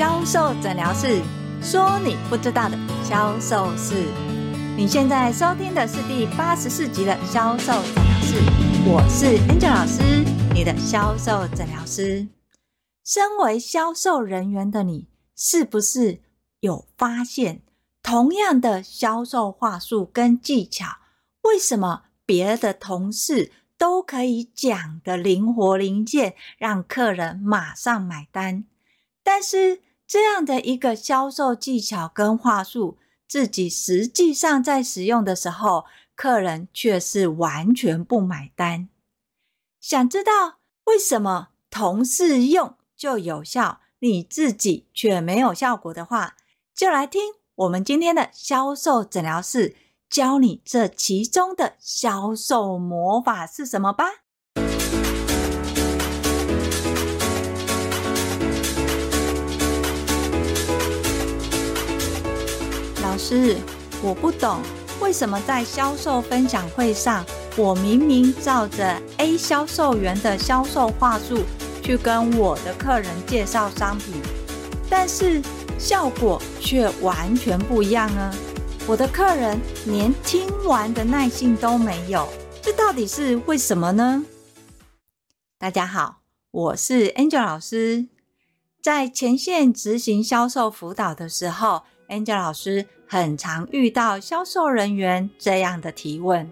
销售诊疗室，说你不知道的销售事。你现在收听的是第八十四集的销售诊疗室，我是 Angel 老师，你的销售诊疗师。身为销售人员的你，是不是有发现，同样的销售话术跟技巧，为什么别的同事都可以讲得灵活灵健，让客人马上买单？但是这样的一个销售技巧跟话术，自己实际上在使用的时候，客人却是完全不买单。想知道为什么同事用就有效，你自己却没有效果的话，就来听我们今天的销售诊疗室，教你这其中的销售魔法是什么吧。是，我不懂为什么在销售分享会上，我明明照着 A 销售员的销售话术去跟我的客人介绍商品，但是效果却完全不一样呢？我的客人连听完的耐性都没有，这到底是为什么呢？大家好，我是 Angel 老师，在前线执行销售辅导的时候，Angel 老师。很常遇到销售人员这样的提问，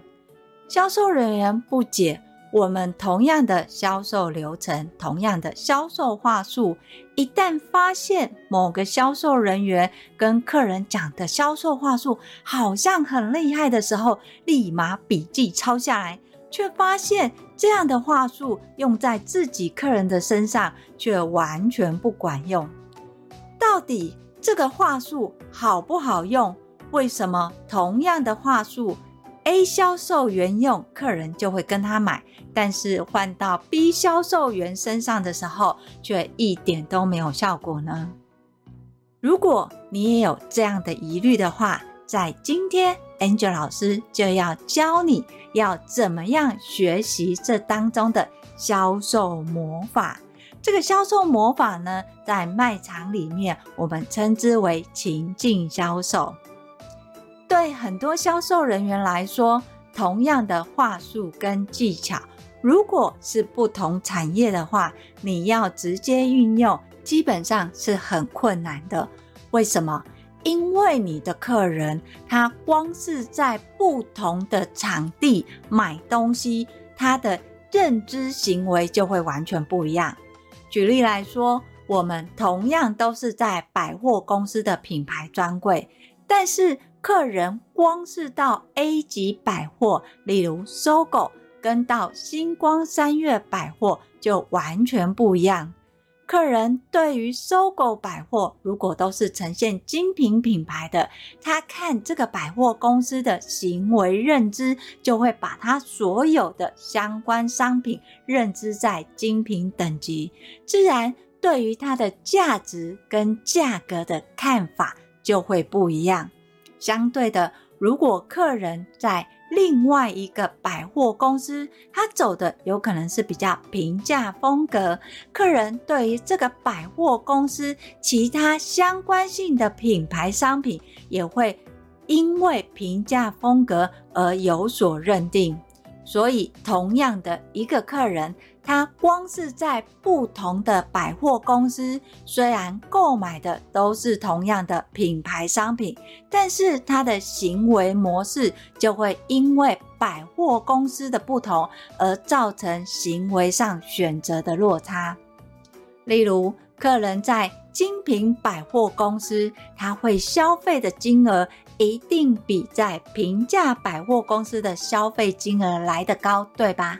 销售人员不解，我们同样的销售流程，同样的销售话术，一旦发现某个销售人员跟客人讲的销售话术好像很厉害的时候，立马笔记抄下来，却发现这样的话术用在自己客人的身上却完全不管用，到底这个话术好不好用？为什么同样的话术，A 销售员用，客人就会跟他买，但是换到 B 销售员身上的时候，却一点都没有效果呢？如果你也有这样的疑虑的话，在今天 Angel 老师就要教你要怎么样学习这当中的销售魔法。这个销售魔法呢，在卖场里面，我们称之为情境销售。对很多销售人员来说，同样的话术跟技巧，如果是不同产业的话，你要直接运用，基本上是很困难的。为什么？因为你的客人，他光是在不同的场地买东西，他的认知行为就会完全不一样。举例来说，我们同样都是在百货公司的品牌专柜，但是客人光是到 A 级百货，例如搜狗跟到星光三月百货就完全不一样。客人对于搜狗百货，如果都是呈现精品品牌的，他看这个百货公司的行为认知，就会把他所有的相关商品认知在精品等级，自然对于它的价值跟价格的看法就会不一样。相对的，如果客人在另外一个百货公司，它走的有可能是比较平价风格。客人对于这个百货公司其他相关性的品牌商品，也会因为平价风格而有所认定。所以，同样的一个客人，他光是在不同的百货公司，虽然购买的都是同样的品牌商品，但是他的行为模式就会因为百货公司的不同而造成行为上选择的落差。例如，客人在精品百货公司，他会消费的金额。一定比在平价百货公司的消费金额来得高，对吧？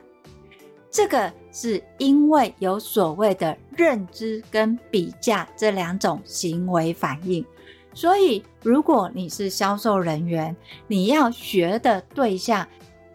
这个是因为有所谓的认知跟比价这两种行为反应。所以，如果你是销售人员，你要学的对象，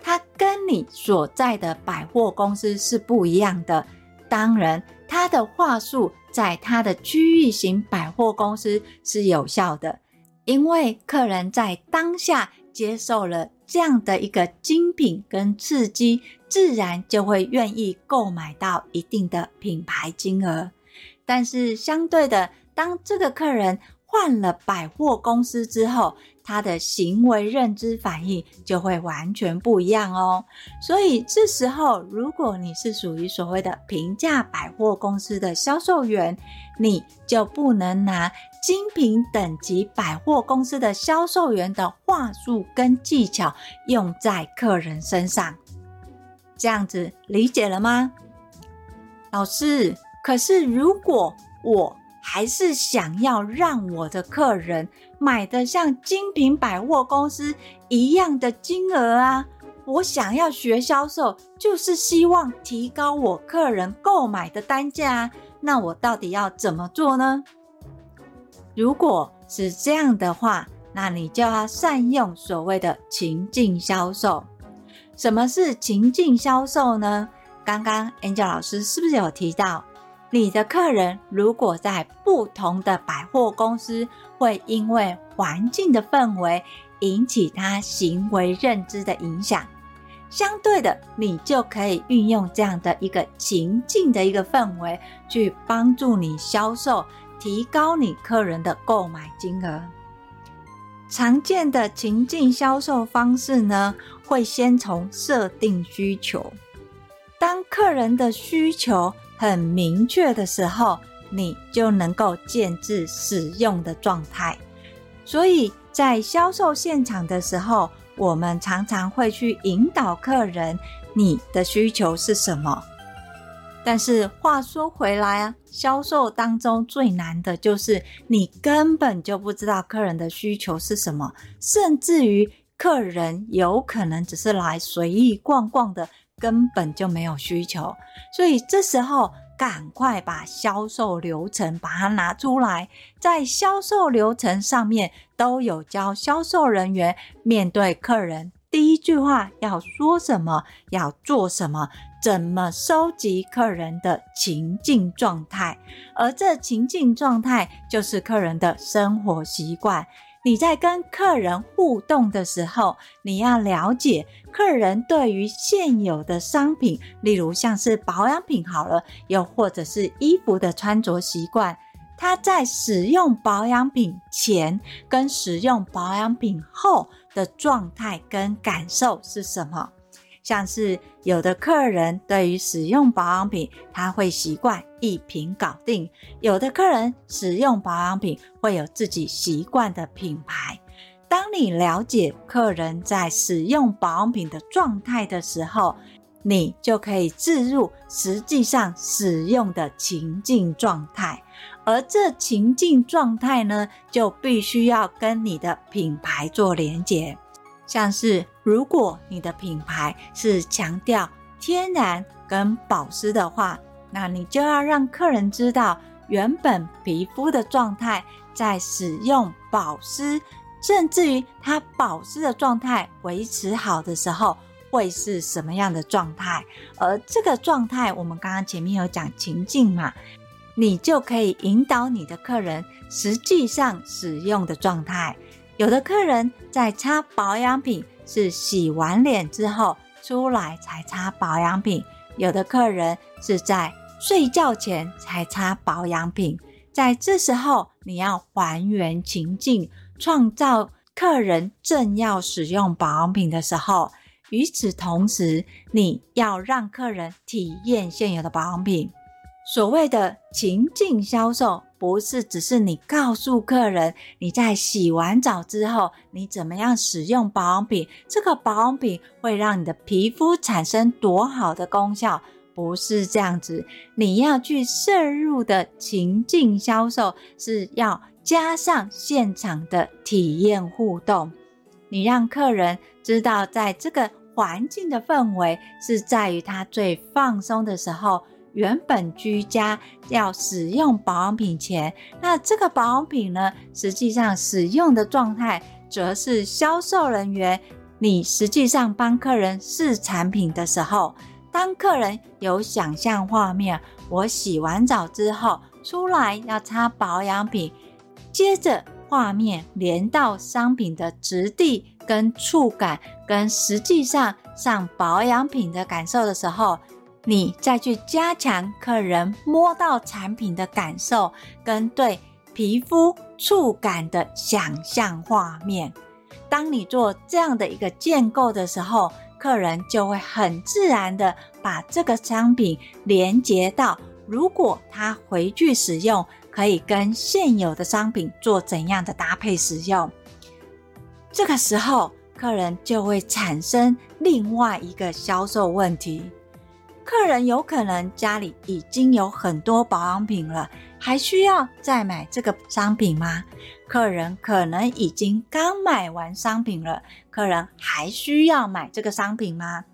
他跟你所在的百货公司是不一样的。当然，他的话术在他的区域型百货公司是有效的。因为客人在当下接受了这样的一个精品跟刺激，自然就会愿意购买到一定的品牌金额。但是相对的，当这个客人换了百货公司之后，他的行为认知反应就会完全不一样哦。所以这时候，如果你是属于所谓的平价百货公司的销售员，你就不能拿精品等级百货公司的销售员的话术跟技巧用在客人身上。这样子理解了吗？老师，可是如果我还是想要让我的客人买的像精品百货公司一样的金额啊，我想要学销售，就是希望提高我客人购买的单价啊，那我到底要怎么做呢？如果是这样的话，那你就要善用所谓的情境销售。什么是情境销售呢？刚刚 Angel 老师是不是有提到？你的客人如果在不同的百货公司，会因为环境的氛围引起他行为认知的影响。相对的，你就可以运用这样的一个情境的一个氛围，去帮助你销售，提高你客人的购买金额。常见的情境销售方式呢，会先从设定需求，当客人的需求。很明确的时候，你就能够建置使用的状态。所以在销售现场的时候，我们常常会去引导客人：你的需求是什么？但是话说回来啊，销售当中最难的就是你根本就不知道客人的需求是什么，甚至于客人有可能只是来随意逛逛的。根本就没有需求，所以这时候赶快把销售流程把它拿出来，在销售流程上面都有教销售人员面对客人第一句话要说什么，要做什么，怎么收集客人的情境状态，而这情境状态就是客人的生活习惯。你在跟客人互动的时候，你要了解客人对于现有的商品，例如像是保养品好了，又或者是衣服的穿着习惯，他在使用保养品前跟使用保养品后的状态跟感受是什么。像是有的客人对于使用保养品，他会习惯一瓶搞定；有的客人使用保养品会有自己习惯的品牌。当你了解客人在使用保养品的状态的时候，你就可以置入实际上使用的情境状态，而这情境状态呢，就必须要跟你的品牌做连结。像是如果你的品牌是强调天然跟保湿的话，那你就要让客人知道原本皮肤的状态，在使用保湿，甚至于它保湿的状态维持好的时候，会是什么样的状态。而这个状态，我们刚刚前面有讲情境嘛，你就可以引导你的客人实际上使用的状态。有的客人在擦保养品是洗完脸之后出来才擦保养品，有的客人是在睡觉前才擦保养品。在这时候，你要还原情境，创造客人正要使用保养品的时候。与此同时，你要让客人体验现有的保养品。所谓的情境销售，不是只是你告诉客人你在洗完澡之后，你怎么样使用保养品，这个保养品会让你的皮肤产生多好的功效，不是这样子。你要去摄入的情境销售，是要加上现场的体验互动，你让客人知道，在这个环境的氛围是在于他最放松的时候。原本居家要使用保养品前，那这个保养品呢，实际上使用的状态，则是销售人员你实际上帮客人试产品的时候，当客人有想象画面，我洗完澡之后出来要擦保养品，接着画面连到商品的质地跟触感，跟实际上上保养品的感受的时候。你再去加强客人摸到产品的感受，跟对皮肤触感的想象画面。当你做这样的一个建构的时候，客人就会很自然的把这个商品连接到，如果他回去使用，可以跟现有的商品做怎样的搭配使用。这个时候，客人就会产生另外一个销售问题。客人有可能家里已经有很多保养品了，还需要再买这个商品吗？客人可能已经刚买完商品了，客人还需要买这个商品吗？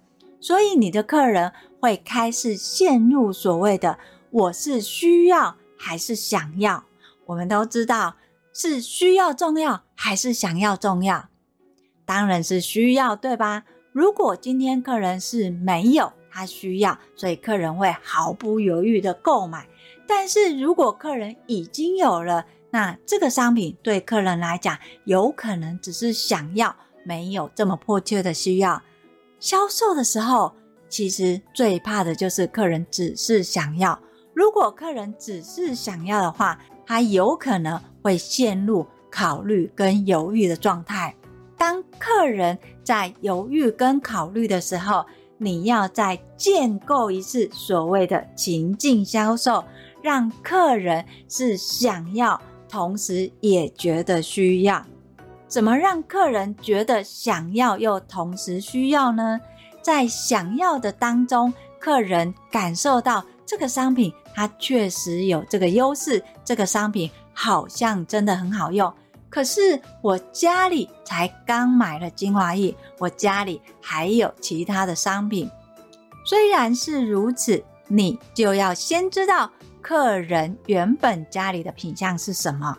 所以你的客人会开始陷入所谓的“我是需要还是想要”。我们都知道是需要重要还是想要重要？当然是需要，对吧？如果今天客人是没有。他需要，所以客人会毫不犹豫的购买。但是如果客人已经有了，那这个商品对客人来讲，有可能只是想要，没有这么迫切的需要。销售的时候，其实最怕的就是客人只是想要。如果客人只是想要的话，他有可能会陷入考虑跟犹豫的状态。当客人在犹豫跟考虑的时候，你要再建构一次所谓的情境销售，让客人是想要，同时也觉得需要。怎么让客人觉得想要又同时需要呢？在想要的当中，客人感受到这个商品它确实有这个优势，这个商品好像真的很好用。可是我家里才刚买了精华液，我家里还有其他的商品。虽然是如此，你就要先知道客人原本家里的品相是什么。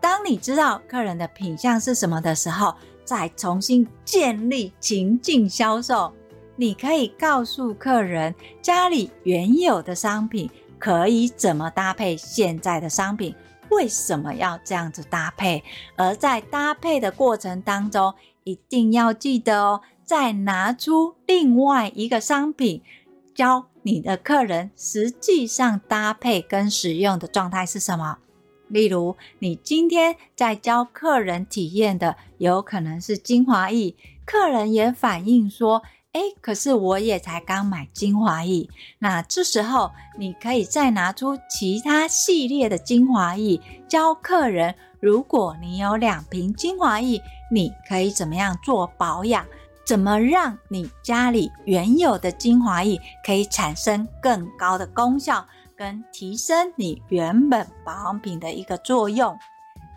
当你知道客人的品相是什么的时候，再重新建立情境销售。你可以告诉客人家里原有的商品可以怎么搭配现在的商品。为什么要这样子搭配？而在搭配的过程当中，一定要记得哦，再拿出另外一个商品，教你的客人实际上搭配跟使用的状态是什么。例如，你今天在教客人体验的，有可能是精华液，客人也反映说。哎，可是我也才刚买精华液，那这时候你可以再拿出其他系列的精华液，教客人，如果你有两瓶精华液，你可以怎么样做保养？怎么让你家里原有的精华液可以产生更高的功效，跟提升你原本保养品的一个作用？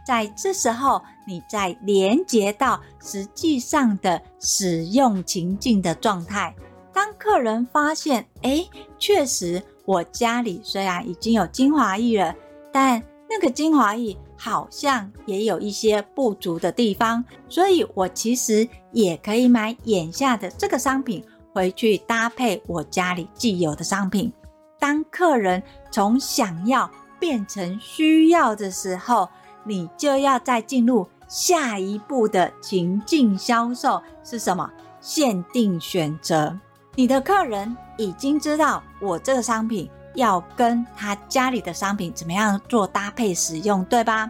在这时候，你再连接到实际上的使用情境的状态。当客人发现，诶，确实我家里虽然已经有精华液了，但那个精华液好像也有一些不足的地方，所以我其实也可以买眼下的这个商品回去搭配我家里既有的商品。当客人从想要变成需要的时候，你就要再进入下一步的情境销售是什么？限定选择。你的客人已经知道我这个商品要跟他家里的商品怎么样做搭配使用，对吧？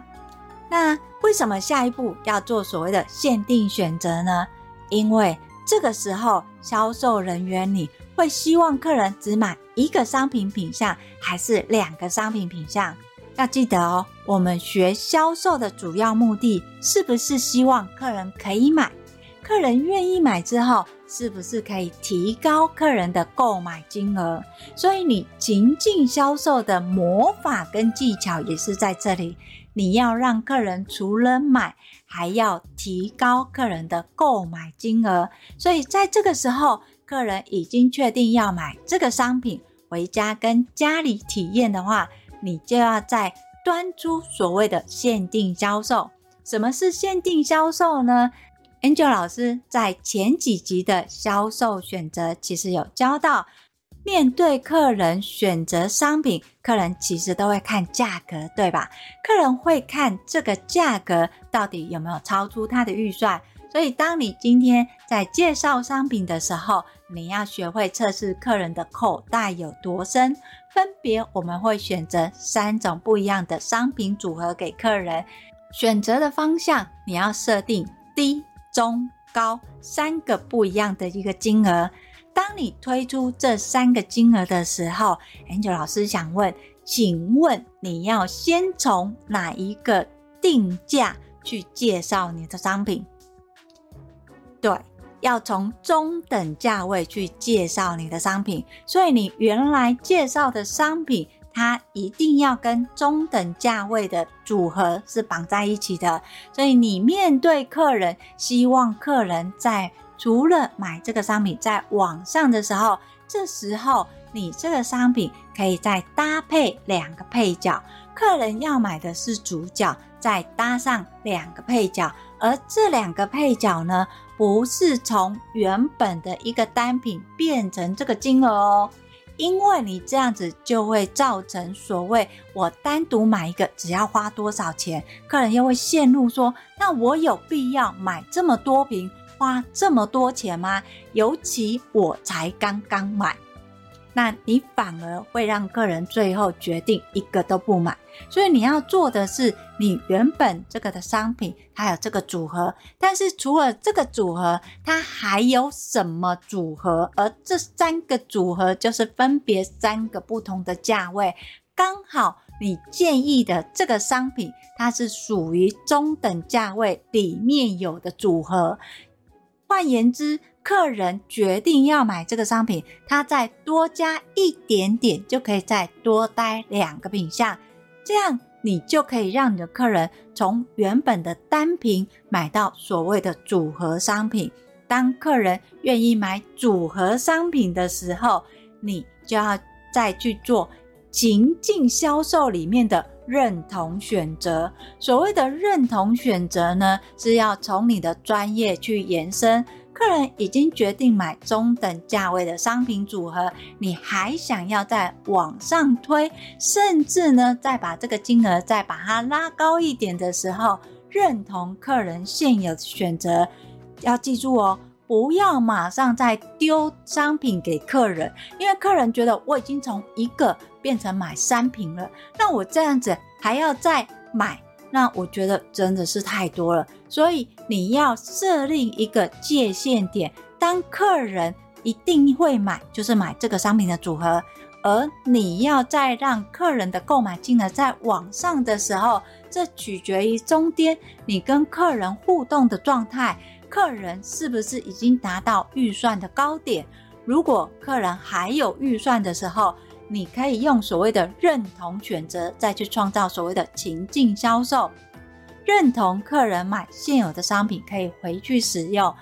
那为什么下一步要做所谓的限定选择呢？因为这个时候销售人员你会希望客人只买一个商品品项，还是两个商品品项？要记得哦，我们学销售的主要目的是不是希望客人可以买？客人愿意买之后，是不是可以提高客人的购买金额？所以你情境销售的魔法跟技巧也是在这里。你要让客人除了买，还要提高客人的购买金额。所以在这个时候，客人已经确定要买这个商品回家跟家里体验的话。你就要再端出所谓的限定销售。什么是限定销售呢？Angel 老师在前几集的销售选择，其实有教到，面对客人选择商品，客人其实都会看价格，对吧？客人会看这个价格到底有没有超出他的预算。所以，当你今天在介绍商品的时候，你要学会测试客人的口袋有多深。分别，我们会选择三种不一样的商品组合给客人。选择的方向，你要设定低、中、高三个不一样的一个金额。当你推出这三个金额的时候，Angel 老师想问，请问你要先从哪一个定价去介绍你的商品？对，要从中等价位去介绍你的商品，所以你原来介绍的商品，它一定要跟中等价位的组合是绑在一起的。所以你面对客人，希望客人在除了买这个商品在网上的时候，这时候你这个商品可以再搭配两个配角，客人要买的是主角，再搭上两个配角，而这两个配角呢，不是从原本的一个单品变成这个金额哦，因为你这样子就会造成所谓我单独买一个只要花多少钱，客人又会陷入说，那我有必要买这么多瓶，花这么多钱吗？尤其我才刚刚买。那你反而会让客人最后决定一个都不买，所以你要做的是，你原本这个的商品它有这个组合，但是除了这个组合，它还有什么组合？而这三个组合就是分别三个不同的价位，刚好你建议的这个商品，它是属于中等价位里面有的组合。换言之，客人决定要买这个商品，他再多加一点点，就可以再多待两个品项，这样你就可以让你的客人从原本的单品买到所谓的组合商品。当客人愿意买组合商品的时候，你就要再去做情境销售里面的认同选择。所谓的认同选择呢，是要从你的专业去延伸。客人已经决定买中等价位的商品组合，你还想要再往上推，甚至呢，再把这个金额再把它拉高一点的时候，认同客人现有的选择，要记住哦，不要马上再丢商品给客人，因为客人觉得我已经从一个变成买三瓶了，那我这样子还要再买。那我觉得真的是太多了，所以你要设立一个界限点。当客人一定会买，就是买这个商品的组合，而你要再让客人的购买金额再往上的时候，这取决于中间你跟客人互动的状态，客人是不是已经达到预算的高点？如果客人还有预算的时候，你可以用所谓的认同选择，再去创造所谓的情境销售。认同客人买现有的商品可以回去使用，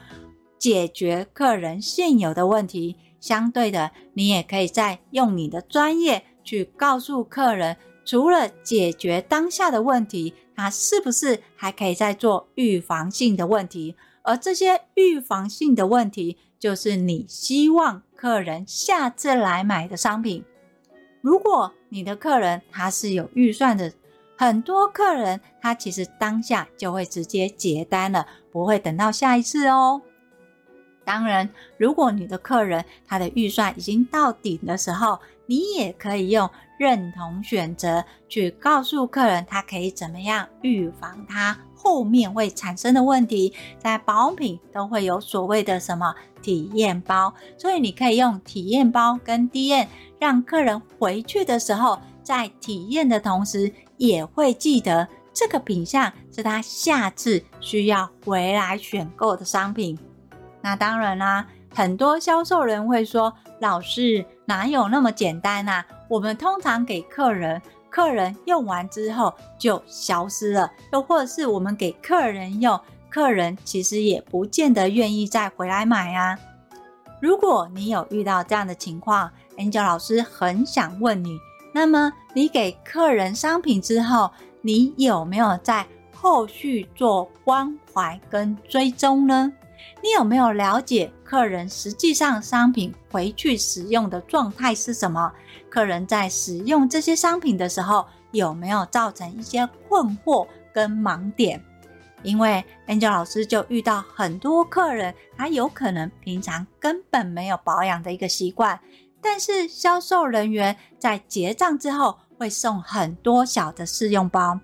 解决客人现有的问题。相对的，你也可以再用你的专业去告诉客人，除了解决当下的问题，他是不是还可以再做预防性的问题？而这些预防性的问题，就是你希望客人下次来买的商品。如果你的客人他是有预算的，很多客人他其实当下就会直接结单了，不会等到下一次哦。当然，如果你的客人他的预算已经到顶的时候，你也可以用认同选择去告诉客人，他可以怎么样预防他后面会产生的问题。在保养品都会有所谓的什么体验包，所以你可以用体验包跟 DM。让客人回去的时候，在体验的同时，也会记得这个品项是他下次需要回来选购的商品。那当然啦，很多销售人会说：“老师，哪有那么简单啊？我们通常给客人，客人用完之后就消失了，又或者是我们给客人用，客人其实也不见得愿意再回来买啊。”如果你有遇到这样的情况，Angel 老师很想问你，那么你给客人商品之后，你有没有在后续做关怀跟追踪呢？你有没有了解客人实际上商品回去使用的状态是什么？客人在使用这些商品的时候，有没有造成一些困惑跟盲点？因为 Angel 老师就遇到很多客人，他有可能平常根本没有保养的一个习惯，但是销售人员在结账之后会送很多小的试用包。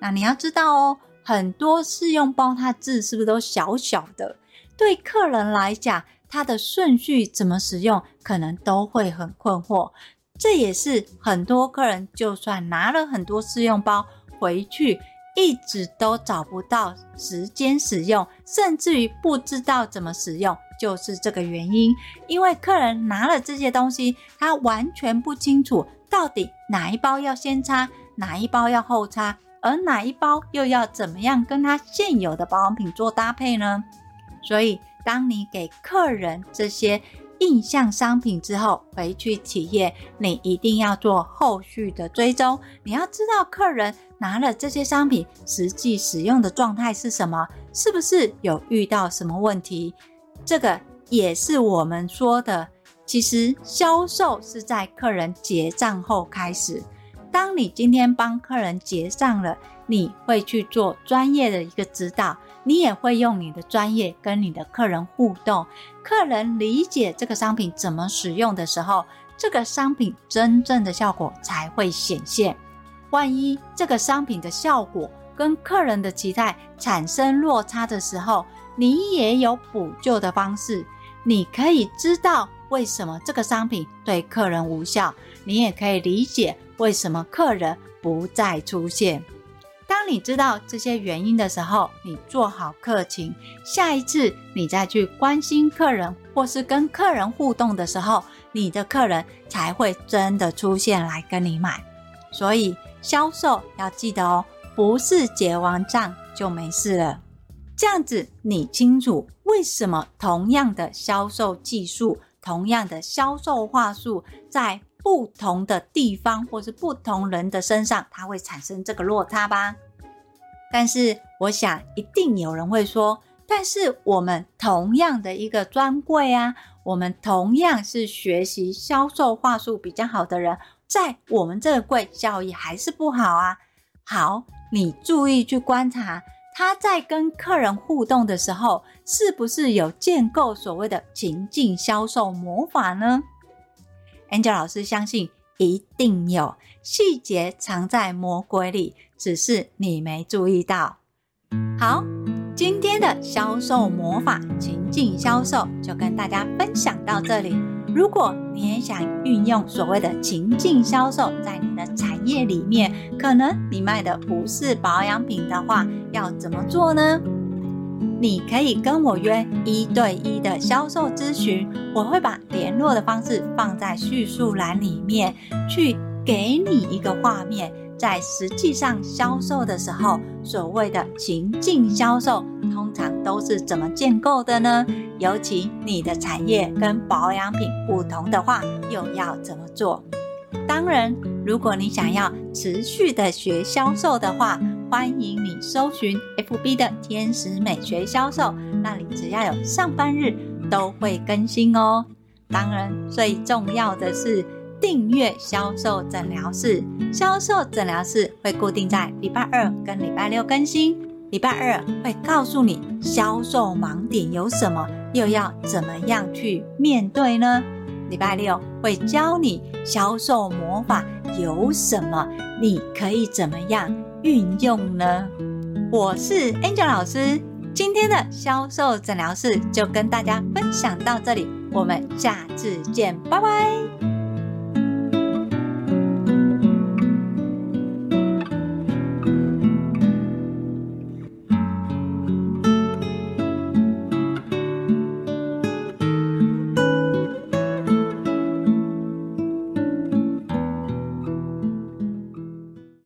那你要知道哦，很多试用包它字是不是都小小的？对客人来讲，它的顺序怎么使用，可能都会很困惑。这也是很多客人就算拿了很多试用包回去，一直都找不到时间使用，甚至于不知道怎么使用，就是这个原因。因为客人拿了这些东西，他完全不清楚到底哪一包要先擦，哪一包要后擦，而哪一包又要怎么样跟他现有的保养品做搭配呢？所以，当你给客人这些印象商品之后，回去企业，你一定要做后续的追踪。你要知道客人拿了这些商品实际使用的状态是什么，是不是有遇到什么问题？这个也是我们说的。其实销售是在客人结账后开始。当你今天帮客人结账了，你会去做专业的一个指导。你也会用你的专业跟你的客人互动，客人理解这个商品怎么使用的时候，这个商品真正的效果才会显现。万一这个商品的效果跟客人的期待产生落差的时候，你也有补救的方式。你可以知道为什么这个商品对客人无效，你也可以理解为什么客人不再出现。当你知道这些原因的时候，你做好客情，下一次你再去关心客人或是跟客人互动的时候，你的客人才会真的出现来跟你买。所以销售要记得哦，不是结完账就没事了。这样子你清楚为什么同样的销售技术、同样的销售话术，在不同的地方或是不同人的身上，它会产生这个落差吧？但是我想，一定有人会说，但是我们同样的一个专柜啊，我们同样是学习销售话术比较好的人，在我们这个柜效益还是不好啊。好，你注意去观察，他在跟客人互动的时候，是不是有建构所谓的情境销售魔法呢？Angel 老师相信一定有，细节藏在魔鬼里，只是你没注意到。好，今天的销售魔法情境销售就跟大家分享到这里。如果你也想运用所谓的情境销售在你的产业里面，可能你卖的不是保养品的话，要怎么做呢？你可以跟我约一对一的销售咨询，我会把联络的方式放在叙述栏里面，去给你一个画面，在实际上销售的时候，所谓的情境销售通常都是怎么建构的呢？尤其你的产业跟保养品不同的话，又要怎么做？当然，如果你想要持续的学销售的话，欢迎你搜寻 FB 的天使美学销售，那里只要有上班日都会更新哦。当然，最重要的是订阅销售诊疗室。销售诊疗室会固定在礼拜二跟礼拜六更新。礼拜二会告诉你销售盲点有什么，又要怎么样去面对呢？礼拜六会教你销售魔法有什么，你可以怎么样运用呢？我是 Angel 老师，今天的销售诊疗室就跟大家分享到这里，我们下次见，拜拜。